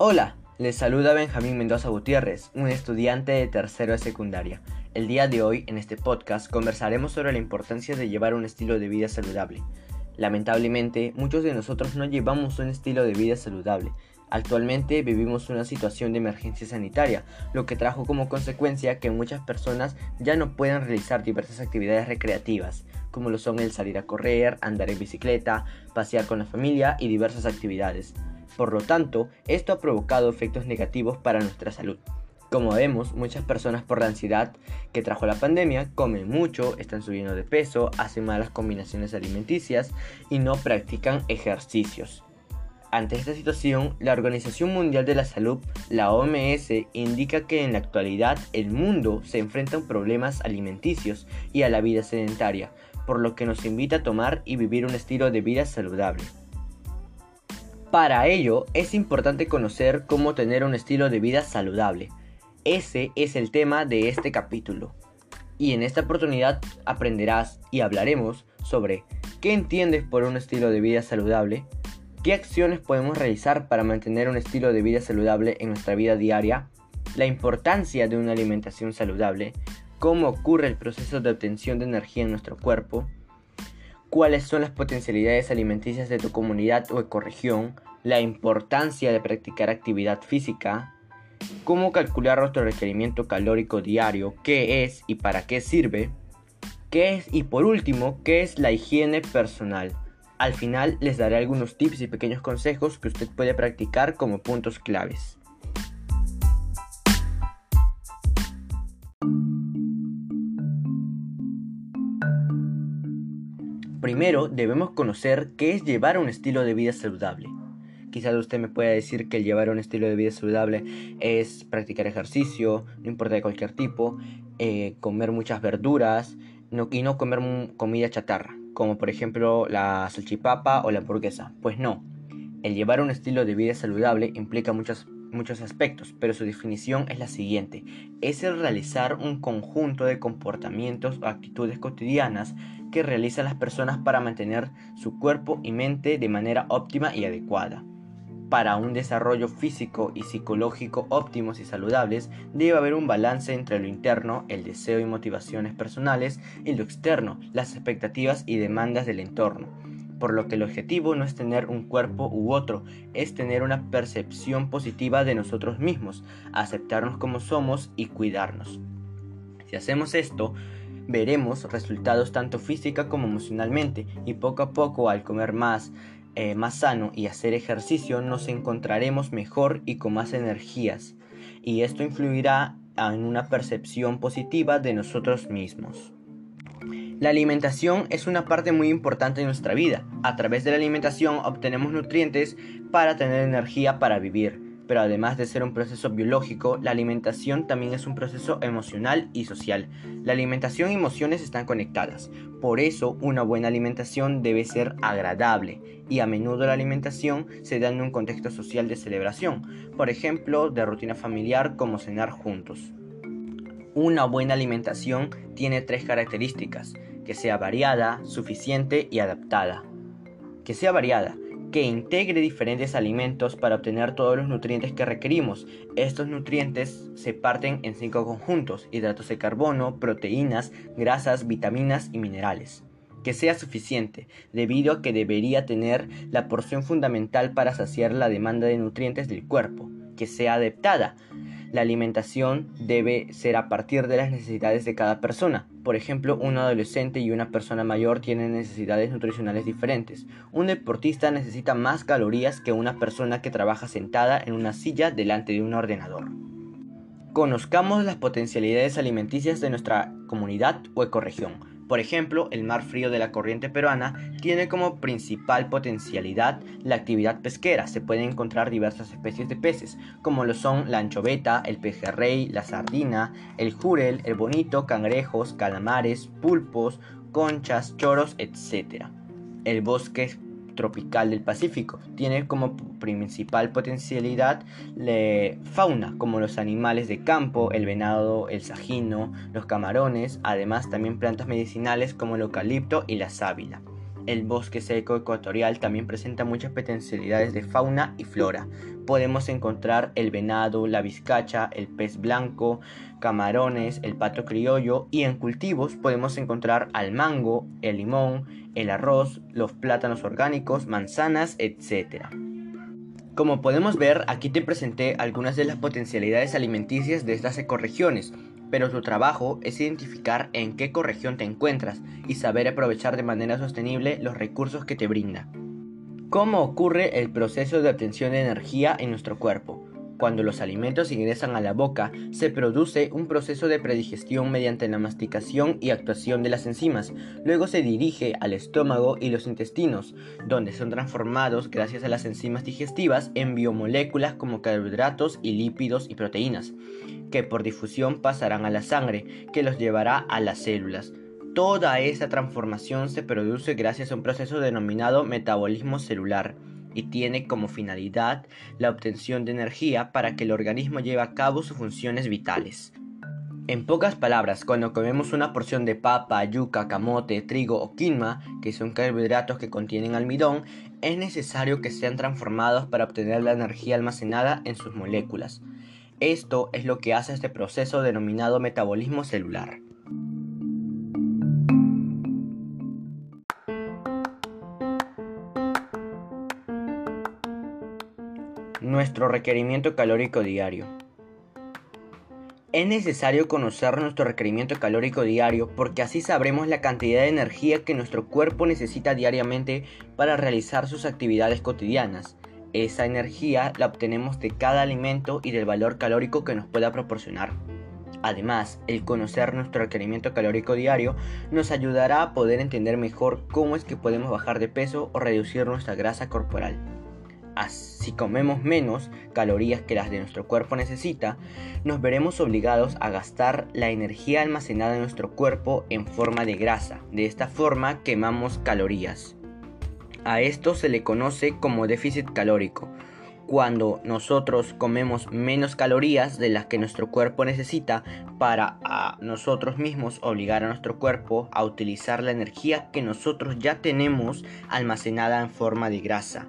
Hola, les saluda Benjamín Mendoza Gutiérrez, un estudiante de tercero de secundaria. El día de hoy, en este podcast, conversaremos sobre la importancia de llevar un estilo de vida saludable. Lamentablemente, muchos de nosotros no llevamos un estilo de vida saludable. Actualmente vivimos una situación de emergencia sanitaria, lo que trajo como consecuencia que muchas personas ya no puedan realizar diversas actividades recreativas, como lo son el salir a correr, andar en bicicleta, pasear con la familia y diversas actividades. Por lo tanto, esto ha provocado efectos negativos para nuestra salud. Como vemos, muchas personas por la ansiedad que trajo la pandemia comen mucho, están subiendo de peso, hacen malas combinaciones alimenticias y no practican ejercicios. Ante esta situación, la Organización Mundial de la Salud, la OMS, indica que en la actualidad el mundo se enfrenta a problemas alimenticios y a la vida sedentaria, por lo que nos invita a tomar y vivir un estilo de vida saludable. Para ello, es importante conocer cómo tener un estilo de vida saludable. Ese es el tema de este capítulo. Y en esta oportunidad aprenderás y hablaremos sobre qué entiendes por un estilo de vida saludable, qué acciones podemos realizar para mantener un estilo de vida saludable en nuestra vida diaria, la importancia de una alimentación saludable, cómo ocurre el proceso de obtención de energía en nuestro cuerpo, cuáles son las potencialidades alimenticias de tu comunidad o ecorregión, la importancia de practicar actividad física, cómo calcular nuestro requerimiento calórico diario, qué es y para qué sirve, qué es y por último, qué es la higiene personal. Al final les daré algunos tips y pequeños consejos que usted puede practicar como puntos claves. Primero debemos conocer qué es llevar un estilo de vida saludable. Quizás usted me pueda decir que llevar un estilo de vida saludable es practicar ejercicio, no importa de cualquier tipo, eh, comer muchas verduras y no comer comida chatarra, como por ejemplo la salchipapa o la hamburguesa. Pues no, el llevar un estilo de vida saludable implica muchos muchos aspectos, pero su definición es la siguiente. Es el realizar un conjunto de comportamientos o actitudes cotidianas que realizan las personas para mantener su cuerpo y mente de manera óptima y adecuada. Para un desarrollo físico y psicológico óptimos y saludables, debe haber un balance entre lo interno, el deseo y motivaciones personales, y lo externo, las expectativas y demandas del entorno. Por lo que el objetivo no es tener un cuerpo u otro, es tener una percepción positiva de nosotros mismos, aceptarnos como somos y cuidarnos. Si hacemos esto, veremos resultados tanto física como emocionalmente y poco a poco al comer más, eh, más sano y hacer ejercicio nos encontraremos mejor y con más energías y esto influirá en una percepción positiva de nosotros mismos. La alimentación es una parte muy importante de nuestra vida. A través de la alimentación obtenemos nutrientes para tener energía para vivir pero además de ser un proceso biológico, la alimentación también es un proceso emocional y social. La alimentación y emociones están conectadas, por eso una buena alimentación debe ser agradable y a menudo la alimentación se da en un contexto social de celebración, por ejemplo, de rutina familiar como cenar juntos. Una buena alimentación tiene tres características, que sea variada, suficiente y adaptada. Que sea variada, que integre diferentes alimentos para obtener todos los nutrientes que requerimos. Estos nutrientes se parten en cinco conjuntos, hidratos de carbono, proteínas, grasas, vitaminas y minerales. Que sea suficiente, debido a que debería tener la porción fundamental para saciar la demanda de nutrientes del cuerpo. Que sea adaptada, la alimentación debe ser a partir de las necesidades de cada persona. Por ejemplo, un adolescente y una persona mayor tienen necesidades nutricionales diferentes. Un deportista necesita más calorías que una persona que trabaja sentada en una silla delante de un ordenador. Conozcamos las potencialidades alimenticias de nuestra comunidad o ecorregión. Por ejemplo, el mar frío de la corriente peruana tiene como principal potencialidad la actividad pesquera. Se pueden encontrar diversas especies de peces, como lo son la anchoveta, el pejerrey, la sardina, el jurel, el bonito, cangrejos, calamares, pulpos, conchas, choros, etc. El bosque tropical del Pacífico. Tiene como principal potencialidad la fauna, como los animales de campo, el venado, el sajino, los camarones, además también plantas medicinales como el eucalipto y la sábila. El bosque seco ecuatorial también presenta muchas potencialidades de fauna y flora. Podemos encontrar el venado, la vizcacha, el pez blanco, camarones, el pato criollo y en cultivos podemos encontrar al mango, el limón, el arroz, los plátanos orgánicos, manzanas, etc. Como podemos ver, aquí te presenté algunas de las potencialidades alimenticias de estas ecorregiones, pero tu trabajo es identificar en qué ecorregión te encuentras y saber aprovechar de manera sostenible los recursos que te brinda. ¿Cómo ocurre el proceso de obtención de energía en nuestro cuerpo? Cuando los alimentos ingresan a la boca, se produce un proceso de predigestión mediante la masticación y actuación de las enzimas. Luego se dirige al estómago y los intestinos, donde son transformados gracias a las enzimas digestivas en biomoléculas como carbohidratos y lípidos y proteínas, que por difusión pasarán a la sangre, que los llevará a las células. Toda esa transformación se produce gracias a un proceso denominado metabolismo celular y tiene como finalidad la obtención de energía para que el organismo lleve a cabo sus funciones vitales. En pocas palabras, cuando comemos una porción de papa, yuca, camote, trigo o quinoa, que son carbohidratos que contienen almidón, es necesario que sean transformados para obtener la energía almacenada en sus moléculas. Esto es lo que hace este proceso denominado metabolismo celular. Nuestro requerimiento calórico diario. Es necesario conocer nuestro requerimiento calórico diario porque así sabremos la cantidad de energía que nuestro cuerpo necesita diariamente para realizar sus actividades cotidianas. Esa energía la obtenemos de cada alimento y del valor calórico que nos pueda proporcionar. Además, el conocer nuestro requerimiento calórico diario nos ayudará a poder entender mejor cómo es que podemos bajar de peso o reducir nuestra grasa corporal si comemos menos calorías que las de nuestro cuerpo necesita, nos veremos obligados a gastar la energía almacenada en nuestro cuerpo en forma de grasa. De esta forma quemamos calorías. A esto se le conoce como déficit calórico. Cuando nosotros comemos menos calorías de las que nuestro cuerpo necesita para a nosotros mismos obligar a nuestro cuerpo a utilizar la energía que nosotros ya tenemos almacenada en forma de grasa.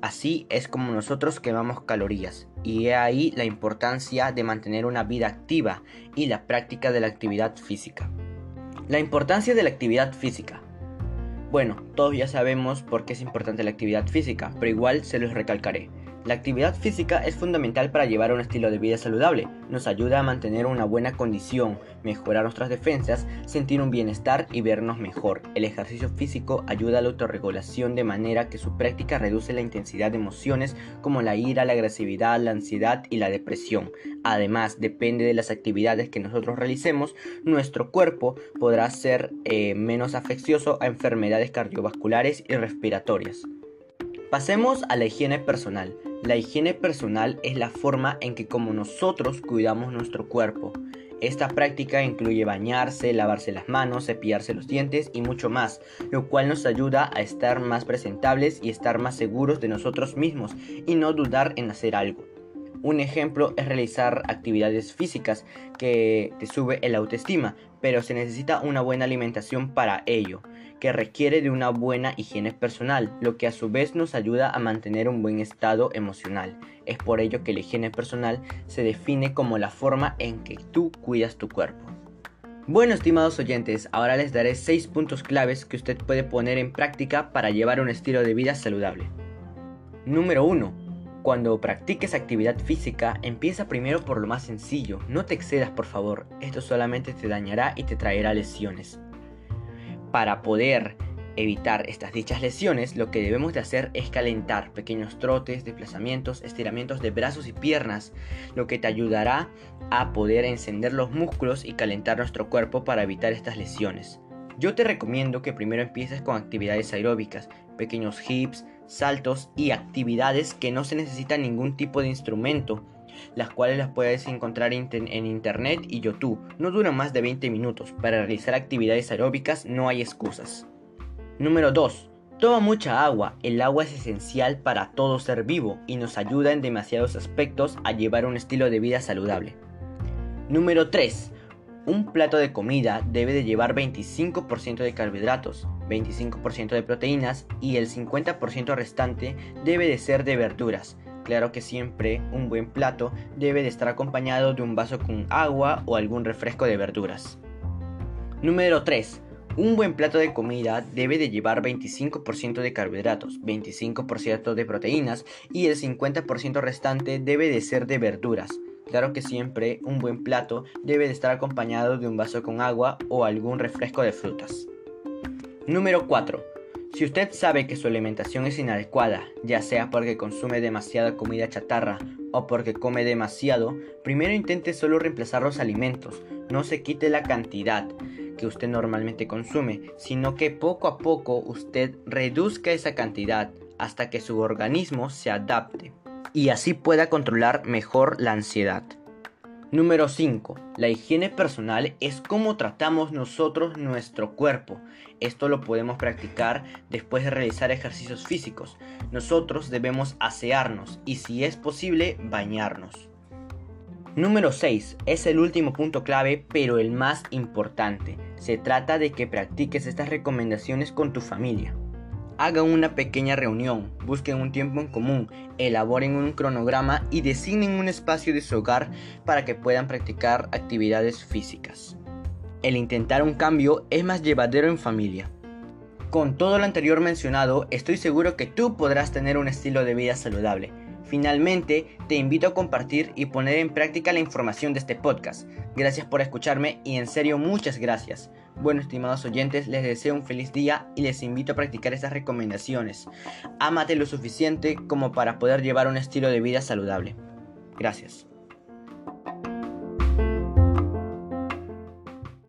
Así es como nosotros quemamos calorías y he ahí la importancia de mantener una vida activa y la práctica de la actividad física. La importancia de la actividad física. Bueno, todos ya sabemos por qué es importante la actividad física, pero igual se los recalcaré. La actividad física es fundamental para llevar un estilo de vida saludable. Nos ayuda a mantener una buena condición, mejorar nuestras defensas, sentir un bienestar y vernos mejor. El ejercicio físico ayuda a la autorregulación de manera que su práctica reduce la intensidad de emociones como la ira, la agresividad, la ansiedad y la depresión. Además, depende de las actividades que nosotros realicemos, nuestro cuerpo podrá ser eh, menos afeccioso a enfermedades cardiovasculares y respiratorias. Pasemos a la higiene personal. La higiene personal es la forma en que como nosotros cuidamos nuestro cuerpo. Esta práctica incluye bañarse, lavarse las manos, cepillarse los dientes y mucho más, lo cual nos ayuda a estar más presentables y estar más seguros de nosotros mismos y no dudar en hacer algo. Un ejemplo es realizar actividades físicas que te sube el autoestima, pero se necesita una buena alimentación para ello que requiere de una buena higiene personal, lo que a su vez nos ayuda a mantener un buen estado emocional. Es por ello que la higiene personal se define como la forma en que tú cuidas tu cuerpo. Bueno, estimados oyentes, ahora les daré 6 puntos claves que usted puede poner en práctica para llevar un estilo de vida saludable. Número 1. Cuando practiques actividad física, empieza primero por lo más sencillo. No te excedas, por favor. Esto solamente te dañará y te traerá lesiones. Para poder evitar estas dichas lesiones, lo que debemos de hacer es calentar pequeños trotes, desplazamientos, estiramientos de brazos y piernas, lo que te ayudará a poder encender los músculos y calentar nuestro cuerpo para evitar estas lesiones. Yo te recomiendo que primero empieces con actividades aeróbicas, pequeños hips, saltos y actividades que no se necesita ningún tipo de instrumento las cuales las puedes encontrar en internet y YouTube. No duran más de 20 minutos. Para realizar actividades aeróbicas no hay excusas. Número 2. Toma mucha agua. El agua es esencial para todo ser vivo y nos ayuda en demasiados aspectos a llevar un estilo de vida saludable. Número 3. Un plato de comida debe de llevar 25% de carbohidratos, 25% de proteínas y el 50% restante debe de ser de verduras. Claro que siempre un buen plato debe de estar acompañado de un vaso con agua o algún refresco de verduras. Número 3. Un buen plato de comida debe de llevar 25% de carbohidratos, 25% de proteínas y el 50% restante debe de ser de verduras. Claro que siempre un buen plato debe de estar acompañado de un vaso con agua o algún refresco de frutas. Número 4. Si usted sabe que su alimentación es inadecuada, ya sea porque consume demasiada comida chatarra o porque come demasiado, primero intente solo reemplazar los alimentos, no se quite la cantidad que usted normalmente consume, sino que poco a poco usted reduzca esa cantidad hasta que su organismo se adapte y así pueda controlar mejor la ansiedad. Número 5. La higiene personal es cómo tratamos nosotros nuestro cuerpo. Esto lo podemos practicar después de realizar ejercicios físicos. Nosotros debemos asearnos y si es posible bañarnos. Número 6. Es el último punto clave pero el más importante. Se trata de que practiques estas recomendaciones con tu familia. Hagan una pequeña reunión, busquen un tiempo en común, elaboren un cronograma y designen un espacio de su hogar para que puedan practicar actividades físicas. El intentar un cambio es más llevadero en familia. Con todo lo anterior mencionado, estoy seguro que tú podrás tener un estilo de vida saludable. Finalmente, te invito a compartir y poner en práctica la información de este podcast. Gracias por escucharme y en serio muchas gracias. Bueno, estimados oyentes, les deseo un feliz día y les invito a practicar estas recomendaciones. Ámate lo suficiente como para poder llevar un estilo de vida saludable. Gracias.